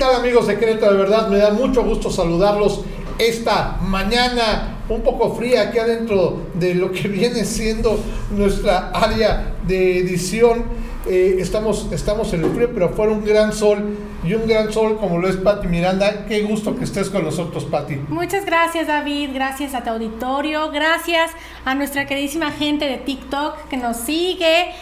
tal amigos de Querétaro? De verdad me da mucho gusto saludarlos esta mañana un poco fría aquí adentro de lo que viene siendo nuestra área de edición. Eh, estamos, estamos en el frío, pero fuera un gran sol y un gran sol como lo es Patti Miranda. Qué gusto que estés con nosotros, Patti. Muchas gracias, David. Gracias a tu auditorio. Gracias a nuestra queridísima gente de TikTok que nos sigue.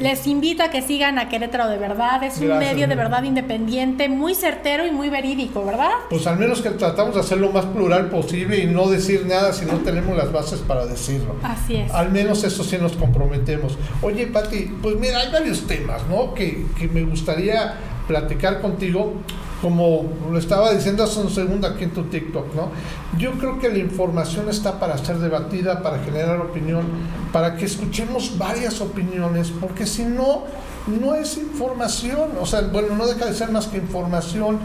Les invito a que sigan a Querétaro de verdad. Es un medio de verdad independiente, muy certero y muy verídico, ¿verdad? Pues al menos que tratamos de hacer lo más plural posible y no decir nada si no tenemos las bases para decirlo. Así es. Al menos eso sí nos comprometemos. Oye, Patti, pues mira, hay varios temas, ¿no? Que, que me gustaría platicar contigo, como lo estaba diciendo hace un segundo aquí en tu TikTok, ¿no? Yo creo que la información está para ser debatida, para generar opinión, para que escuchemos varias opiniones, porque si no, no es información, o sea, bueno, no deja de ser más que información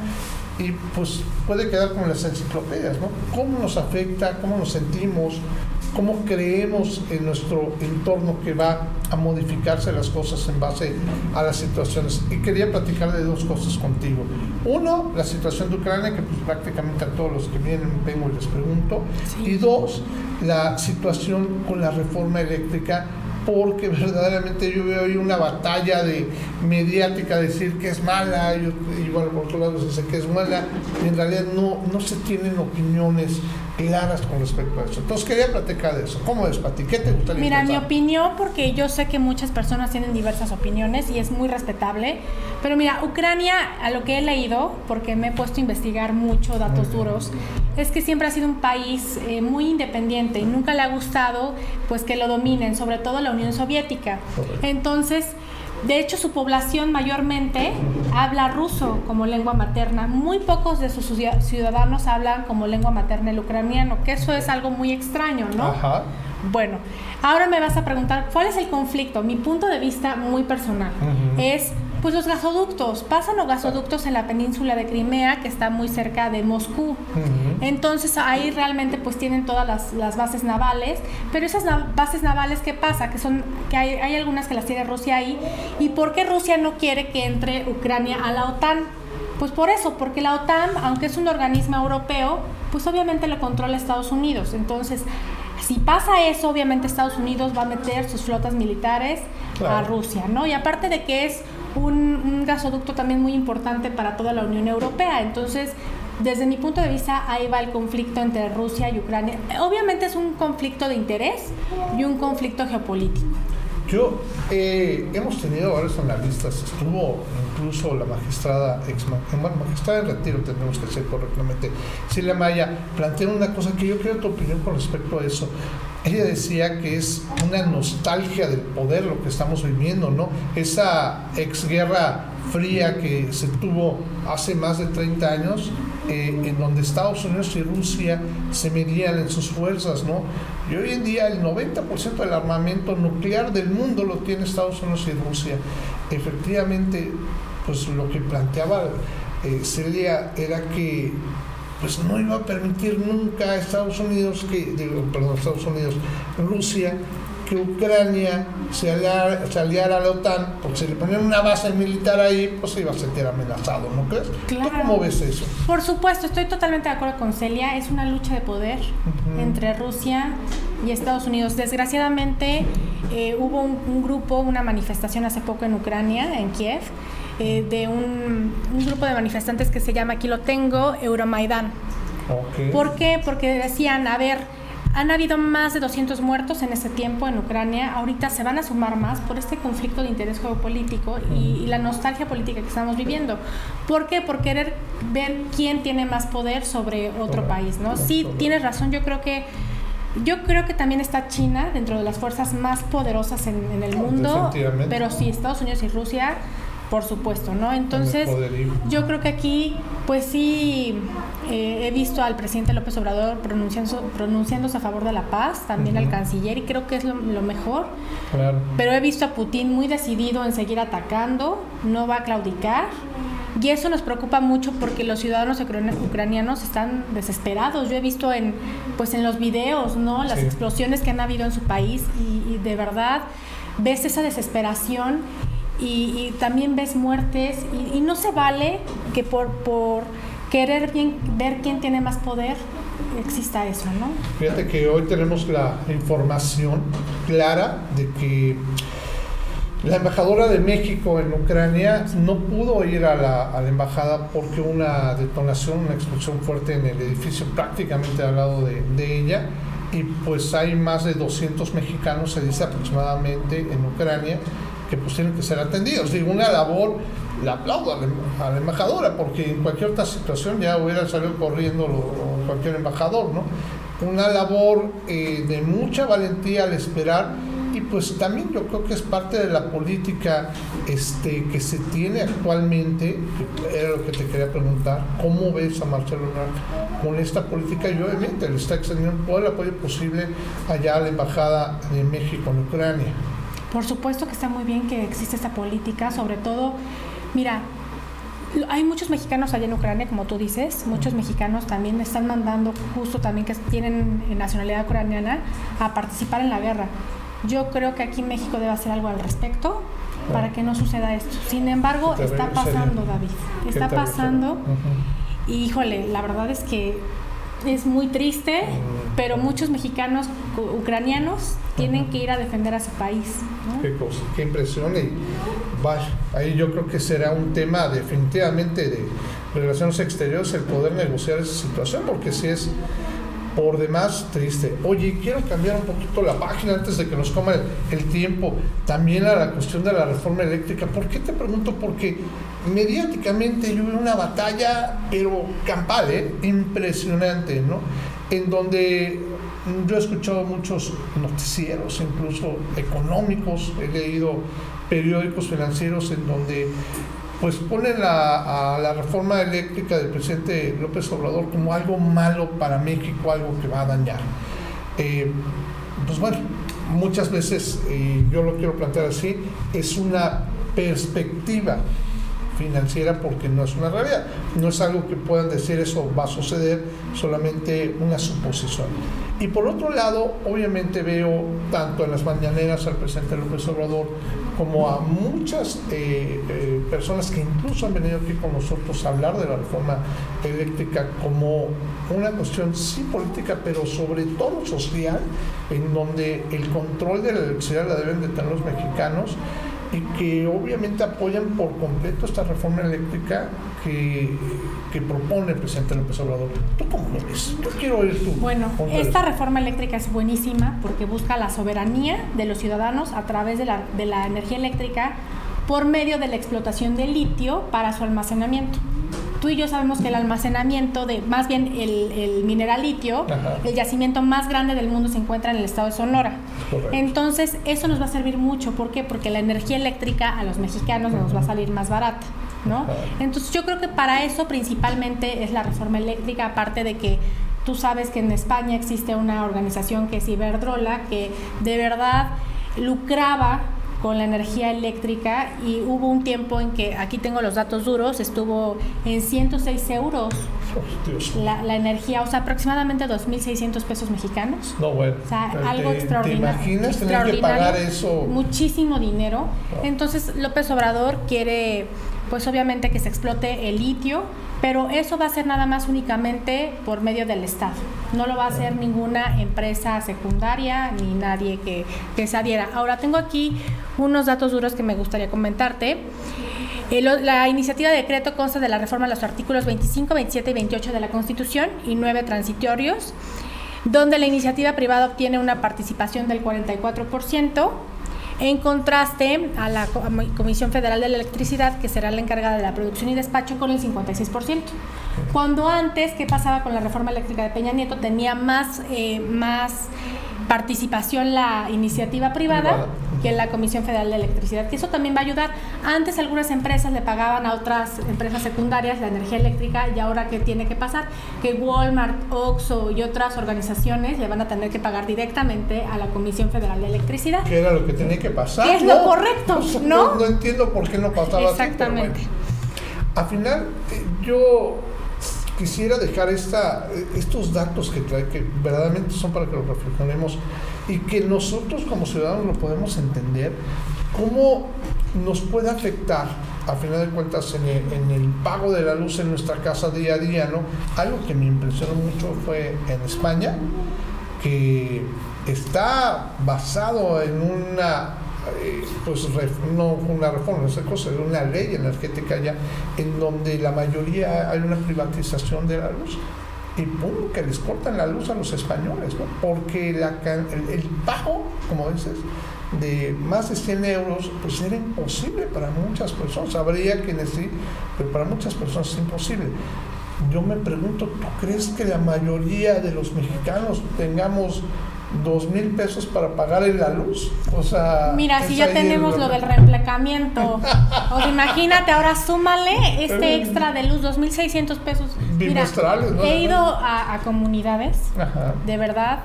y pues puede quedar como las enciclopedias, ¿no? ¿Cómo nos afecta? ¿Cómo nos sentimos? Cómo creemos en nuestro entorno que va a modificarse las cosas en base a las situaciones. Y quería platicar de dos cosas contigo. Uno, la situación de Ucrania, que pues prácticamente a todos los que vienen vengo y les pregunto. Y dos, la situación con la reforma eléctrica porque verdaderamente yo veo ahí una batalla de mediática decir que es mala y, y bueno por otro lado se dice que es mala y en realidad no, no se tienen opiniones claras con respecto a eso. Entonces quería platicar de eso. ¿Cómo es, Pati? ¿Qué te gustaría Mira, mi opinión, porque yo sé que muchas personas tienen diversas opiniones y es muy respetable, pero mira, Ucrania, a lo que he leído, porque me he puesto a investigar mucho datos duros, es que siempre ha sido un país eh, muy independiente y nunca le ha gustado pues que lo dominen, sobre todo la Unión Soviética. Entonces, de hecho, su población mayormente habla ruso como lengua materna. Muy pocos de sus ciudadanos hablan como lengua materna el ucraniano, que eso es algo muy extraño, ¿no? Ajá. Bueno, ahora me vas a preguntar, ¿cuál es el conflicto? Mi punto de vista muy personal es pues los gasoductos, pasan los gasoductos en la península de Crimea, que está muy cerca de Moscú. Entonces ahí realmente pues tienen todas las, bases navales, pero esas bases navales, ¿qué pasa? Que son, que hay, hay algunas que las tiene Rusia ahí. ¿Y por qué Rusia no quiere que entre Ucrania a la OTAN? Pues por eso, porque la OTAN, aunque es un organismo europeo, pues obviamente lo controla Estados Unidos. Entonces, si pasa eso, obviamente Estados Unidos va a meter sus flotas militares a Rusia, ¿no? Y aparte de que es un, gasoducto también muy importante para toda la Unión Europea. Entonces, desde mi punto de vista, ahí va el conflicto entre Rusia y Ucrania. Obviamente es un conflicto de interés y un conflicto geopolítico. Yo, eh, hemos tenido varios analistas, estuvo incluso la magistrada, ex, bueno, magistrada en retiro, tendremos que decir correctamente, Silvia Maya, plantea una cosa que yo quiero tu opinión con respecto a eso. Ella decía que es una nostalgia del poder lo que estamos viviendo, ¿no? Esa exguerra fría que se tuvo hace más de 30 años, eh, en donde Estados Unidos y Rusia se medían en sus fuerzas, ¿no? Y hoy en día el 90% del armamento nuclear del mundo lo tiene Estados Unidos y Rusia. Efectivamente, pues lo que planteaba eh, Celia era que pues no iba a permitir nunca a Estados Unidos que, perdón, Estados Unidos, Rusia, que Ucrania se aliara, se aliara, a la OTAN, porque si le ponían una base militar ahí, pues iba a sentir amenazado, ¿no crees? Claro. ¿Tú cómo ves eso? Por supuesto, estoy totalmente de acuerdo con Celia, es una lucha de poder entre Rusia y Estados Unidos. Desgraciadamente eh, hubo un, grupo, una manifestación hace poco en Ucrania, en Kiev, eh, de un, grupo de manifestantes que se llama, aquí lo tengo, Euromaidan. ¿Por qué? Porque decían, a ver, han habido más de 200 muertos en ese tiempo en Ucrania. Ahorita se van a sumar más por este conflicto de interés geopolítico y, la nostalgia política que estamos viviendo. ¿Por qué? Por querer ver quién tiene más poder sobre otro país, ¿no? Sí, tienes razón. Yo creo que yo creo que también está China dentro de las fuerzas más poderosas en, en el mundo, pero sí, Estados Unidos y Rusia por supuesto, ¿no? Entonces, yo creo que aquí, pues sí, eh, he visto al presidente López Obrador pronunciando, pronunciándose a favor de la paz, también al canciller, y creo que es lo, mejor. Pero he visto a Putin muy decidido en seguir atacando, no va a claudicar. Y eso nos preocupa mucho porque los ciudadanos ucranianos están desesperados. Yo he visto en, pues en los videos, ¿no? Las explosiones que han habido en su país y, y de verdad ves esa desesperación y, también ves muertes y, no se vale que por, por querer bien, ver quién tiene más poder exista eso, ¿no? Fíjate que hoy tenemos la información clara de que la embajadora de México en Ucrania no pudo ir a la, embajada porque una detonación, una explosión fuerte en el edificio prácticamente al lado de, de, ella y pues hay más de 200 mexicanos, se dice aproximadamente, en Ucrania que pues tienen que ser atendidos. Digo, una labor, la aplaudo a la, embajadora porque en cualquier otra situación ya hubiera salido corriendo cualquier embajador, ¿no? Una labor eh, de mucha valentía al esperar y pues también yo creo que es parte de la política este, que se tiene actualmente, era lo que te quería preguntar, ¿cómo ves a Marcelo Ebrard con esta política? Y obviamente le está extendiendo todo el apoyo posible allá a la Embajada de México en Ucrania. Por supuesto que está muy bien que existe esta política, sobre todo, mira, hay muchos mexicanos allá en Ucrania, como tú dices, muchos mexicanos también están mandando, justo también que tienen nacionalidad ucraniana, a participar en la guerra. Yo creo que aquí México debe hacer algo al respecto para que no suceda esto. Sin embargo, está pasando, David. Está pasando. Y híjole, la verdad es que es muy triste, mm. pero muchos mexicanos ucranianos tienen que ir a defender a su país. Qué cosa, qué impresión. Y vaya, ahí yo creo que será un tema definitivamente de relaciones exteriores el poder negociar esa situación, porque si es por demás triste. Oye, quiero cambiar un poquito la página antes de que nos coma el, tiempo. También a la cuestión de la reforma eléctrica. ¿Por qué te pregunto? Porque mediáticamente yo veo una batalla, pero campal, ¿eh? impresionante, ¿no? En donde yo he escuchado muchos noticieros, incluso económicos, he leído periódicos financieros en donde pues ponen la, a la reforma eléctrica del presidente López Obrador como algo malo para México, algo que va a dañar. Eh, pues bueno, muchas veces, yo lo quiero plantear así, es una perspectiva financiera porque no es una realidad. No es algo que puedan decir eso va a suceder, solamente una suposición. Y por otro lado, obviamente veo tanto en las mañaneras al presidente López Obrador como a muchas eh, eh, personas que incluso han venido aquí con nosotros a hablar de la reforma eléctrica como una cuestión sí política, pero sobre todo social, en donde el control de la electricidad la deben de tener los mexicanos y que obviamente apoyan por completo esta reforma eléctrica que, que propone el presidente López Obrador. ¿Tú cómo lo ves? Yo quiero oír tu Bueno, esta reforma eléctrica es buenísima porque busca la soberanía de los ciudadanos a través de la, de la energía eléctrica por medio de la explotación de litio para su almacenamiento tú y yo sabemos que el almacenamiento de, más bien el, mineral litio, el yacimiento más grande del mundo se encuentra en el estado de Sonora. Entonces, eso nos va a servir mucho. ¿Por qué? Porque la energía eléctrica a los mexicanos nos va a salir más barata. ¿no? Entonces, yo creo que para eso principalmente es la reforma eléctrica, aparte de que tú sabes que en España existe una organización que es Iberdrola, que de verdad lucraba con la energía eléctrica y hubo un tiempo en que, aquí tengo los datos duros, estuvo en 106 euros la, la, energía, o sea, aproximadamente 2.600 pesos mexicanos. No, bueno. O sea, algo extraordinario. ¿Te imaginas tener que pagar eso? Muchísimo dinero. Entonces, López Obrador quiere, pues obviamente que se explote el litio, pero eso va a ser nada más únicamente por medio del Estado. No lo va a hacer ninguna empresa secundaria ni nadie que, que se adhiera. Ahora tengo aquí unos datos duros que me gustaría comentarte. Eh, la iniciativa de decreto consta de la reforma de los artículos 25, 27 y 28 de la Constitución y nueve transitorios, donde la iniciativa privada obtiene una participación del 44% en contraste a la Comisión Federal de la Electricidad, que será la encargada de la producción y despacho, con el 56%. Cuando antes, ¿qué pasaba con la reforma eléctrica de Peña Nieto? Tenía más, eh, más participación la iniciativa privada que la Comisión Federal de Electricidad, que eso también va a ayudar. Antes algunas empresas le pagaban a otras empresas secundarias la energía eléctrica y ahora qué tiene que pasar, que Walmart, Oxxo y otras organizaciones le van a tener que pagar directamente a la Comisión Federal de Electricidad. Que era lo que tenía que pasar. es lo correcto, ¿no? ¿no? entiendo por qué no pasaba Exactamente. Así, Al final, eh, yo quisiera dejar esta, estos datos que trae, que verdaderamente son para que los reflexionemos y que nosotros como ciudadanos lo podemos entender, cómo nos puede afectar, a final de cuentas, en el, pago de la luz en nuestra casa día a día, ¿no? Algo que me impresionó mucho fue en España, que está basado en una eh, pues no una reforma, esa cosa, una ley energética ya en donde la mayoría hay una privatización de la luz y pum, que les cortan la luz a los españoles, ¿no? porque el, el, pago, como dices, de más de 100 euros, pues era imposible para muchas personas, habría quienes sí, pero para muchas personas es imposible. Yo me pregunto, ¿tú crees que la mayoría de los mexicanos tengamos dos mil pesos para pagar la luz. O sea. Mira, si ya tenemos lo del reemplacamiento. o sea, imagínate, ahora súmale este extra de luz, dos mil seiscientos pesos. Mira, ¿no? he ido a, a comunidades, Ajá. de verdad,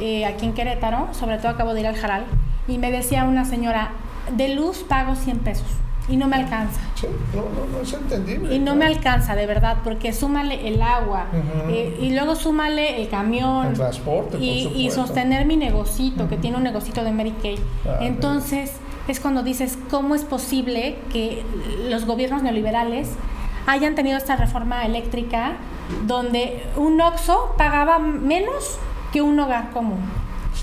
eh, aquí en Querétaro, sobre todo acabo de ir al Jaral, y me decía una señora, de luz pago 100 pesos y no me alcanza. Sí, no, no, no es entendible. Y no me alcanza, de verdad, porque súmale el agua eh, y luego súmale el camión. El transporte, y, y sostener mi negocito, que tiene un negocito de Mary Kay. Ah, Entonces, es cuando dices, ¿cómo es posible que los gobiernos neoliberales hayan tenido esta reforma eléctrica donde un OXO pagaba menos que un hogar común?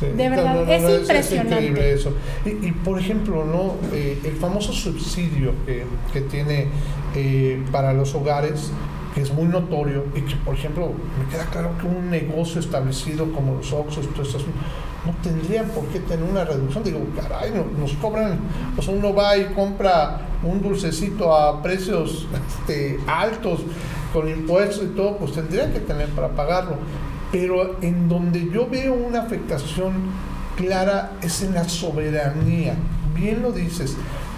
De verdad, es impresionante. Es increíble eso. Y, por ejemplo, ¿no? Eh, el famoso subsidio que, que tiene eh, para los hogares, que es muy notorio, y que, por ejemplo, me queda claro que un negocio establecido como los Oxxos, no tendrían por qué tener una reducción. Digo, caray, nos cobran, pues uno va y compra un dulcecito a precios este, altos, con impuestos y todo, pues tendrían que tener para pagarlo pero en donde yo veo una afectación clara es en la soberanía. Bien lo dices,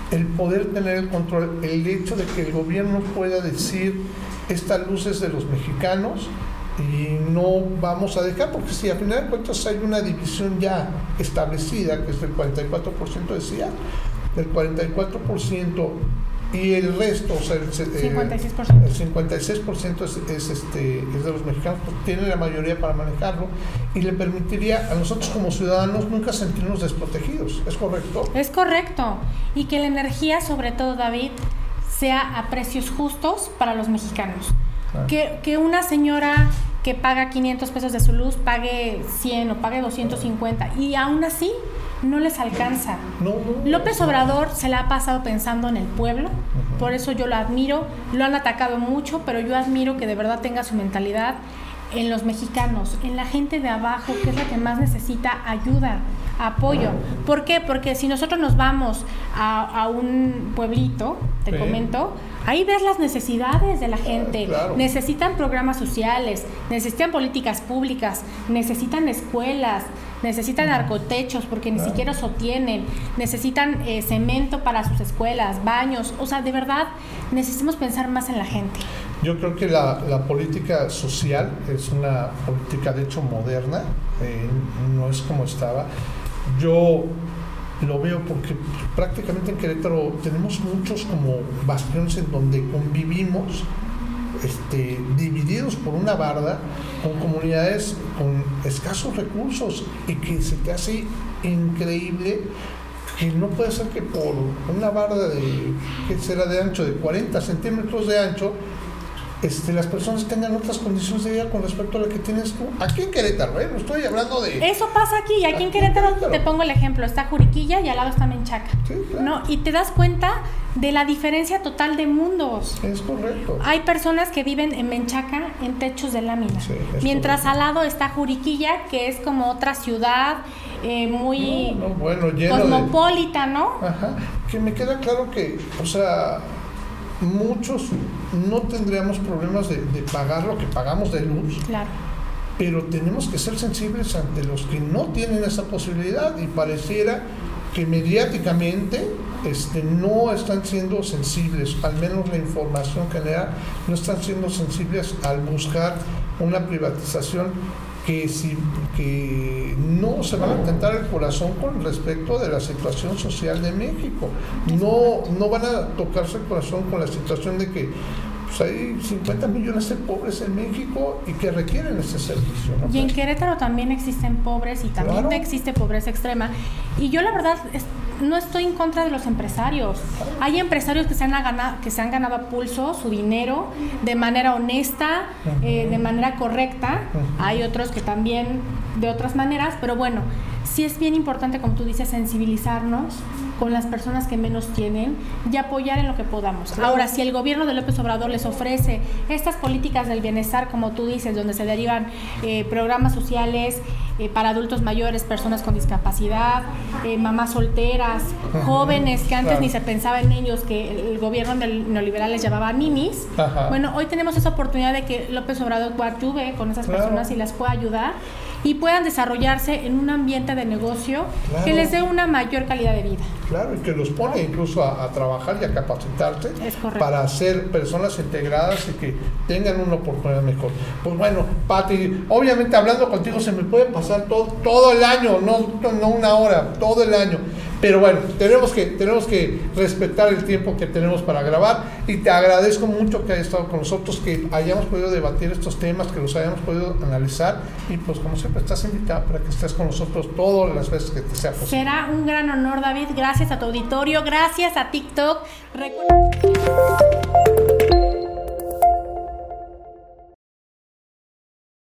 el poder tener el control, el hecho de que el gobierno pueda decir, esta luz es de los mexicanos y no vamos a dejar, porque si al final de cuentas hay una división ya establecida, que es el 44% decía, el 44% y el resto, o sea, el, 56%, el 56% es, es, este, es de los mexicanos, pues tiene la mayoría para manejarlo y le permitiría a nosotros como ciudadanos nunca sentirnos desprotegidos. ¿Es correcto? Es correcto. Y que la energía, sobre todo, David, sea a precios justos para los mexicanos. Ah. Que, que una señora que paga 500 pesos de su luz pague 100 o pague 250 y aún así no les alcanza. López Obrador se la ha pasado pensando en el pueblo, por eso yo lo admiro, lo han atacado mucho, pero yo admiro que de verdad tenga su mentalidad en los mexicanos, en la gente de abajo, que es la que más necesita ayuda, apoyo. ¿Por qué? Porque si nosotros nos vamos a, un pueblito, te comento, ahí ves las necesidades de la gente. Necesitan programas sociales, necesitan políticas públicas, necesitan escuelas, necesitan arcotechos porque ni siquiera eso tienen, necesitan eh, cemento para sus escuelas, baños, o sea, de verdad necesitamos pensar más en la gente. Yo creo que la, la política social es una política de hecho moderna, eh, no es como estaba. Yo lo veo porque prácticamente en Querétaro tenemos muchos como bastiones en donde convivimos este, divididos por una barda con comunidades con escasos recursos y que se te hace increíble que no puede ser que por una barda de, que será de ancho, de 40 centímetros de ancho, este, las personas tengan otras condiciones de vida con respecto a lo que tienes tú. Aquí en Querétaro, ¿eh? No estoy hablando de... Eso pasa aquí, aquí, en, Querétaro, te pongo el ejemplo, está Juriquilla y al lado está Menchaca. ¿no? Y te das cuenta de la diferencia total de mundos. Es correcto. Hay personas que viven en Menchaca en techos de lámina, mientras al lado está Juriquilla, que es como otra ciudad eh, muy cosmopolita, ¿no? Ajá. Que me queda claro que, o sea muchos no tendríamos problemas de, pagar lo que pagamos de luz. Claro. Pero tenemos que ser sensibles ante los que no tienen esa posibilidad y pareciera que mediáticamente este, no están siendo sensibles, al menos la información general, no están siendo sensibles al buscar una privatización que, si, que no se van a intentar el corazón con respecto de la situación social de México. No, no van a tocarse el corazón con la situación de que pues, hay 50 millones de pobres en México y que requieren ese servicio. Y en Querétaro también existen pobres y también existe pobreza extrema. Y yo la verdad no estoy en contra de los empresarios. Hay empresarios que se han ganado, que se han ganado a pulso su dinero de manera honesta, eh, de manera correcta. Hay otros que también de otras maneras, pero bueno, sí es bien importante, como tú dices, sensibilizarnos con las personas que menos tienen y apoyar en lo que podamos. Ahora, si el gobierno de López Obrador les ofrece estas políticas del bienestar, como tú dices, donde se derivan eh, programas sociales eh, para adultos mayores, personas con discapacidad, eh, mamás solteras, jóvenes que antes ni se pensaba en ellos, que el gobierno neoliberal les llamaba ninis. Bueno, hoy tenemos esa oportunidad de que López Obrador coadyuve con esas personas y las pueda ayudar y puedan desarrollarse en un ambiente de negocio que les dé una mayor calidad de vida. Claro, y que los pone incluso a, trabajar y a capacitarse para ser personas integradas y que tengan una oportunidad mejor. Pues bueno, Pati, obviamente hablando contigo se me puede pasar todo, todo el año, no, no una hora, todo el año. Pero bueno, tenemos que, tenemos que respetar el tiempo que tenemos para grabar y te agradezco mucho que hayas estado con nosotros, que hayamos podido debatir estos temas, que los hayamos podido analizar y pues como siempre estás invitada para que estés con nosotros todas las veces que te sea posible. Será un gran honor, David. Gracias a tu auditorio, gracias a TikTok.